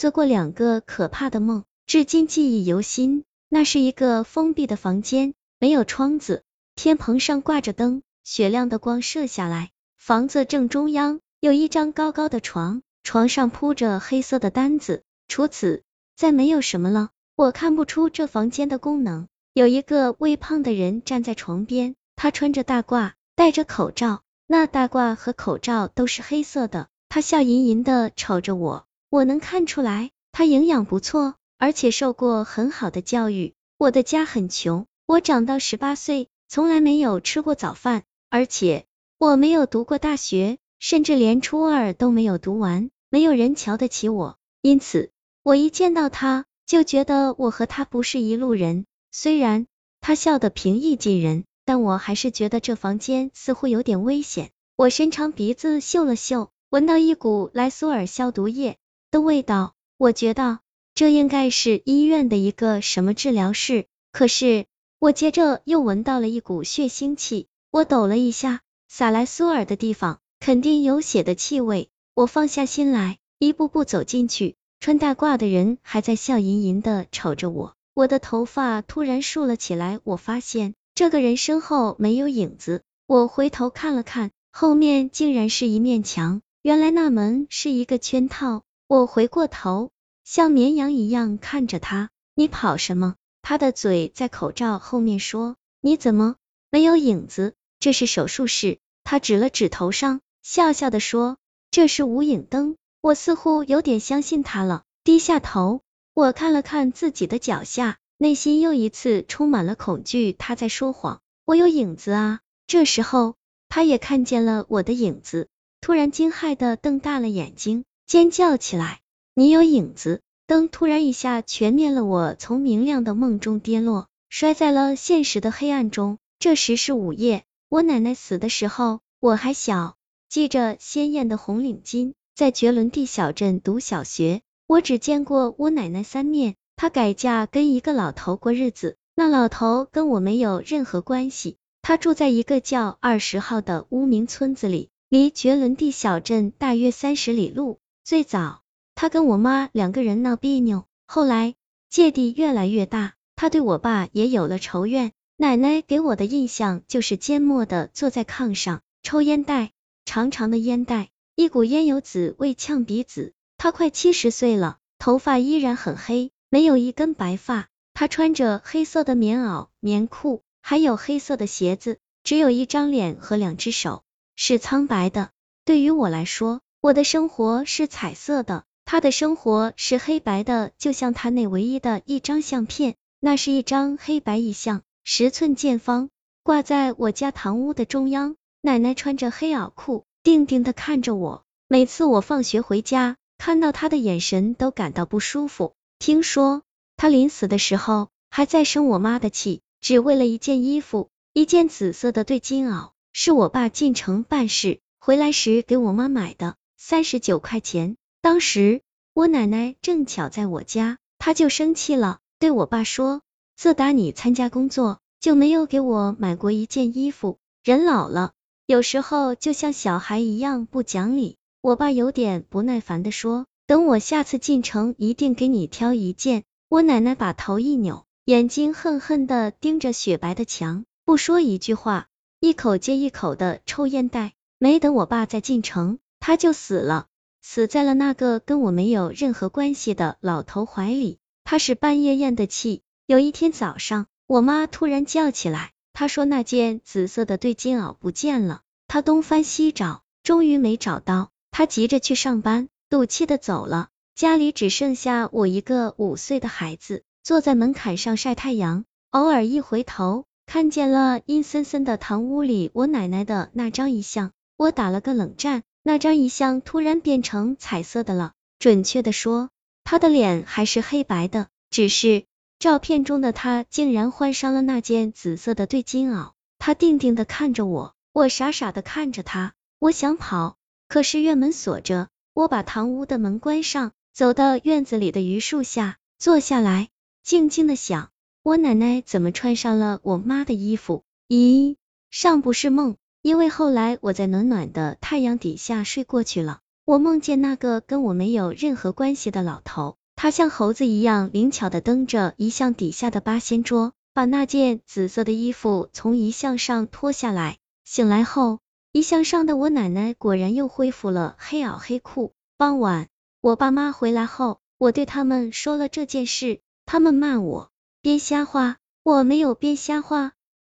做过两个可怕的梦，至今记忆犹新。那是一个封闭的房间，没有窗子，天棚上挂着灯，雪亮的光射下来。房子正中央有一张高高的床，床上铺着黑色的单子，除此再没有什么了。我看不出这房间的功能。有一个微胖的人站在床边，他穿着大褂，戴着口罩，那大褂和口罩都是黑色的。他笑吟吟的瞅着我，我能看出来他营养不错，而且受过很好的教育。我的家很穷，我长到十八岁从来没有吃过早饭，而且我没有读过大学，甚至连初二都没有读完。没有人瞧得起我，因此我一见到他就觉得我和他不是一路人。虽然他笑得平易近人，但我还是觉得这房间似乎有点危险。我伸长鼻子嗅了嗅。闻到一股莱苏尔消毒液的味道，我觉得这应该是医院的一个什么治疗室。可是我接着又闻到了一股血腥气，我抖了一下，撒莱苏尔的地方肯定有血的气味。我放下心来，一步步走进去，穿大褂的人还在笑吟吟的瞅着我。我的头发突然竖了起来，我发现这个人身后没有影子。我回头看了看，后面竟然是一面墙。原来那门是一个圈套，我回过头，像绵羊一样看着他。你跑什么？他的嘴在口罩后面说。你怎么没有影子？这是手术室。他指了指头上，笑笑的说，这是无影灯。我似乎有点相信他了，低下头，我看了看自己的脚下，内心又一次充满了恐惧。他在说谎，我有影子啊。这时候，他也看见了我的影子。突然惊骇的瞪大了眼睛，尖叫起来。你有影子！灯突然一下全灭了，我从明亮的梦中跌落，摔在了现实的黑暗中。这时是午夜，我奶奶死的时候我还小，系着鲜艳的红领巾，在绝伦蒂小镇读小学。我只见过我奶奶三面，她改嫁跟一个老头过日子，那老头跟我没有任何关系。他住在一个叫二十号的乌名村子里。离绝伦蒂小镇大约三十里路。最早，他跟我妈两个人闹别扭，后来芥蒂越来越大，他对我爸也有了仇怨。奶奶给我的印象就是缄默的坐在炕上，抽烟袋，长长的烟袋，一股烟油子味呛鼻子。他快七十岁了，头发依然很黑，没有一根白发。他穿着黑色的棉袄、棉裤，还有黑色的鞋子，只有一张脸和两只手。是苍白的。对于我来说，我的生活是彩色的，他的生活是黑白的，就像他那唯一的一张相片，那是一张黑白遗像，十寸见方，挂在我家堂屋的中央。奶奶穿着黑袄裤，定定的看着我。每次我放学回家，看到他的眼神都感到不舒服。听说他临死的时候还在生我妈的气，只为了一件衣服，一件紫色的对襟袄。是我爸进城办事回来时给我妈买的，三十九块钱。当时我奶奶正巧在我家，她就生气了，对我爸说：“自打你参加工作，就没有给我买过一件衣服。人老了，有时候就像小孩一样不讲理。”我爸有点不耐烦的说：“等我下次进城，一定给你挑一件。”我奶奶把头一扭，眼睛恨恨的盯着雪白的墙，不说一句话。一口接一口的抽烟袋，没等我爸再进城，他就死了，死在了那个跟我没有任何关系的老头怀里。他是半夜咽的气。有一天早上，我妈突然叫起来，她说那件紫色的对襟袄不见了。她东翻西找，终于没找到。她急着去上班，赌气的走了。家里只剩下我一个五岁的孩子，坐在门槛上晒太阳，偶尔一回头。看见了阴森森的堂屋里我奶奶的那张遗像，我打了个冷战。那张遗像突然变成彩色的了，准确的说，他的脸还是黑白的，只是照片中的他竟然换上了那件紫色的对襟袄。他定定的看着我，我傻傻的看着他。我想跑，可是院门锁着。我把堂屋的门关上，走到院子里的榆树下，坐下来，静静的想。我奶奶怎么穿上了我妈的衣服？咦，尚不是梦，因为后来我在暖暖的太阳底下睡过去了。我梦见那个跟我没有任何关系的老头，他像猴子一样灵巧的蹬着遗像底下的八仙桌，把那件紫色的衣服从遗像上脱下来。醒来后，遗像上的我奶奶果然又恢复了黑袄黑裤。傍晚，我爸妈回来后，我对他们说了这件事，他们骂我编瞎话，我没有编瞎话。